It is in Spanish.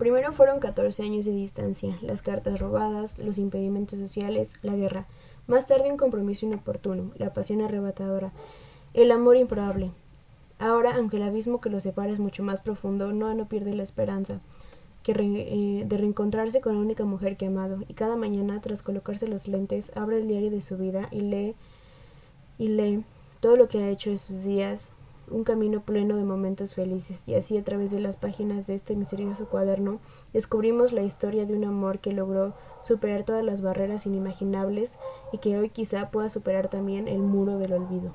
Primero fueron 14 años de distancia, las cartas robadas, los impedimentos sociales, la guerra. Más tarde un compromiso inoportuno, la pasión arrebatadora, el amor improbable. Ahora, aunque el abismo que los separa es mucho más profundo, no, no pierde la esperanza que eh, de reencontrarse con la única mujer que ha amado. Y cada mañana, tras colocarse los lentes, abre el diario de su vida y lee y lee todo lo que ha hecho en sus días, un camino pleno de momentos felices, y así a través de las páginas de este misterioso cuaderno descubrimos la historia de un amor que logró superar todas las barreras inimaginables y que hoy quizá pueda superar también el muro del olvido.